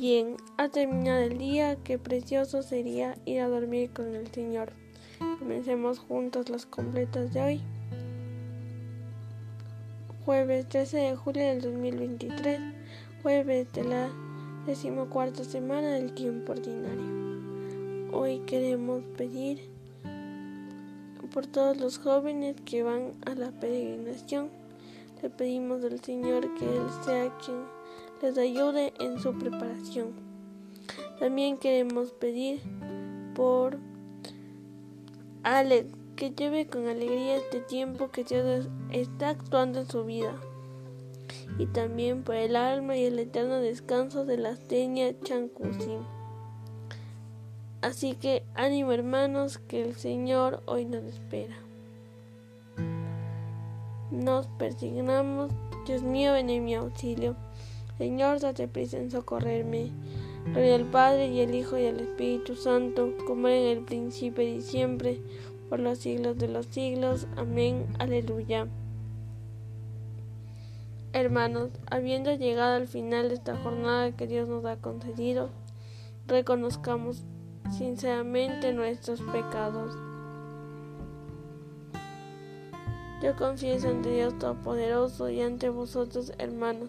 Bien, ha terminado el día, qué precioso sería ir a dormir con el Señor. Comencemos juntos las completas de hoy. Jueves 13 de julio del 2023, jueves de la decimocuarta semana del tiempo ordinario. Hoy queremos pedir por todos los jóvenes que van a la peregrinación. Le pedimos al Señor que Él sea quien les ayude en su preparación. También queremos pedir por Alex que lleve con alegría este tiempo que Dios está actuando en su vida. Y también por el alma y el eterno descanso de la Teña Chancusi. Así que ánimo hermanos que el Señor hoy nos espera. Nos persignamos, Dios mío, ven en mi auxilio. Señor, date prisa en socorrerme. Gloria al Padre y al Hijo y al Espíritu Santo, como en el principio y siempre, por los siglos de los siglos. Amén. Aleluya. Hermanos, habiendo llegado al final de esta jornada que Dios nos ha concedido, reconozcamos sinceramente nuestros pecados. Yo confieso ante Dios Todopoderoso y ante vosotros, hermanos,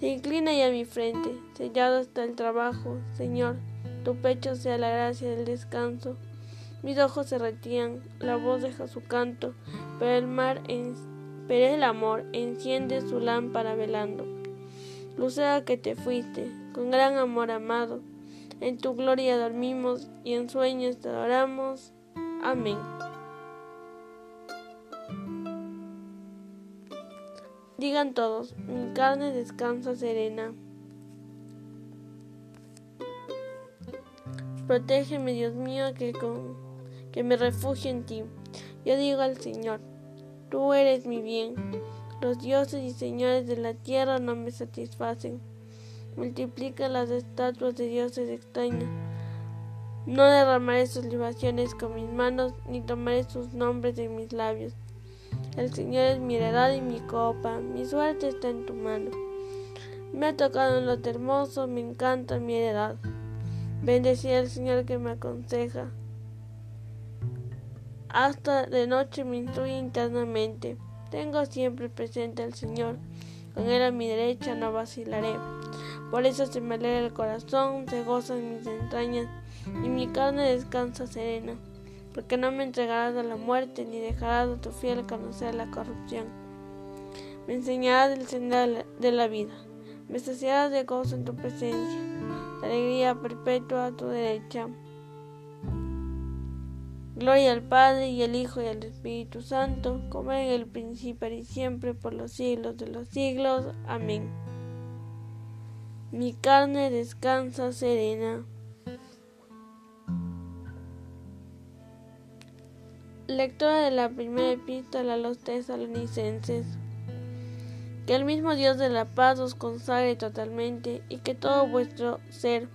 Se inclina ya mi frente, sellado hasta el trabajo, Señor, tu pecho sea la gracia del descanso. Mis ojos se retiran, la voz deja su canto, pero el mar, pero el amor enciende su lámpara velando. Lucea que te fuiste, con gran amor amado, en tu gloria dormimos y en sueños te adoramos. Amén. Digan todos, mi carne descansa serena. Protégeme, Dios mío, que, con, que me refugio en ti. Yo digo al Señor, tú eres mi bien. Los dioses y señores de la tierra no me satisfacen. Multiplica las estatuas de dioses extraños. No derramaré sus libaciones con mis manos, ni tomaré sus nombres en mis labios. El Señor es mi heredad y mi copa, mi suerte está en tu mano. Me ha tocado en lo hermoso, me encanta mi heredad. Bendecida el Señor que me aconseja. Hasta de noche me instruye internamente. Tengo siempre presente al Señor. Con Él a mi derecha no vacilaré. Por eso se me alegra el corazón, se gozan mis entrañas, y mi carne descansa serena porque no me entregarás a la muerte, ni dejarás a tu fiel conocer la corrupción. Me enseñarás el sendero de la vida, me saciarás de gozo en tu presencia, alegría perpetua a tu derecha. Gloria al Padre y al Hijo y al Espíritu Santo, como en el principio y siempre, por los siglos de los siglos. Amén. Mi carne descansa serena. Lectura de la primera epístola a los tesalonicenses. Que el mismo Dios de la paz os consagre totalmente y que todo vuestro ser,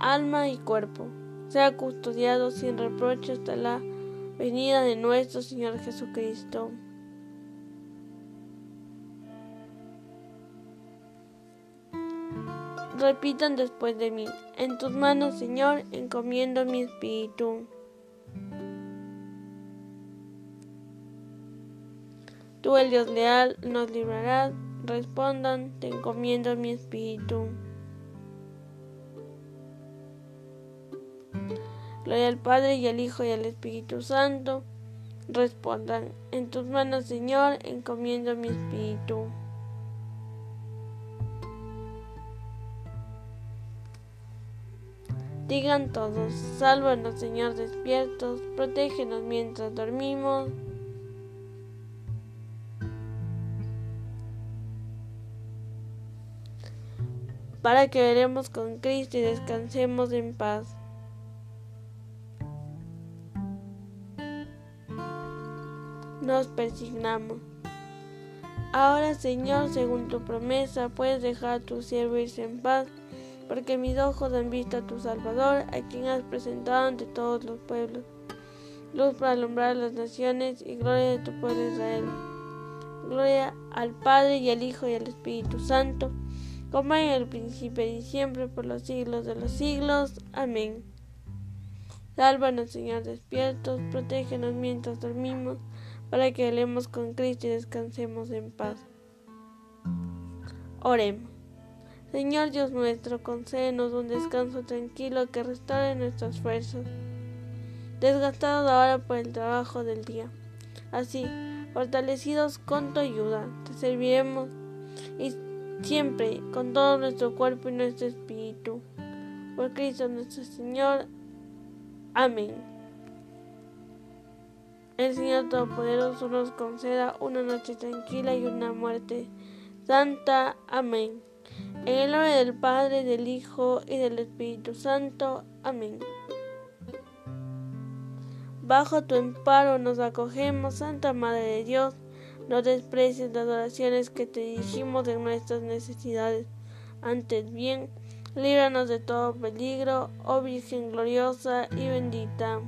alma y cuerpo sea custodiado sin reproche hasta la venida de nuestro Señor Jesucristo. Repitan después de mí, en tus manos, Señor, encomiendo mi espíritu. Tú, el Dios leal, nos librarás. Respondan, te encomiendo mi espíritu. Gloria al Padre y al Hijo y al Espíritu Santo. Respondan, en tus manos, Señor, encomiendo mi espíritu. Digan todos, sálvanos, Señor, despiertos, protégenos mientras dormimos. Para que veremos con Cristo y descansemos en paz. Nos persignamos. Ahora, Señor, según tu promesa, puedes dejar a tu siervo irse en paz, porque mis ojos han visto a tu Salvador, a quien has presentado ante todos los pueblos, luz para alumbrar las naciones y gloria de tu pueblo Israel. Gloria al Padre y al Hijo y al Espíritu Santo, como en el principio y siempre, por los siglos de los siglos. Amén. Sálvanos, Señor, despiertos, protégenos mientras dormimos, para que velemos con Cristo y descansemos en paz. Oremos. Señor Dios nuestro, concédenos un descanso tranquilo que restaure nuestras fuerzas, desgastados ahora por el trabajo del día. Así, fortalecidos con tu ayuda, te serviremos y siempre con todo nuestro cuerpo y nuestro espíritu. Por Cristo nuestro Señor. Amén. El Señor Todopoderoso nos conceda una noche tranquila y una muerte santa. Amén. En el nombre del Padre, del Hijo y del Espíritu Santo. Amén. Bajo tu amparo nos acogemos, Santa Madre de Dios. No desprecies las oraciones que te dirigimos en nuestras necesidades. Antes bien, líbranos de todo peligro, oh Virgen gloriosa y bendita.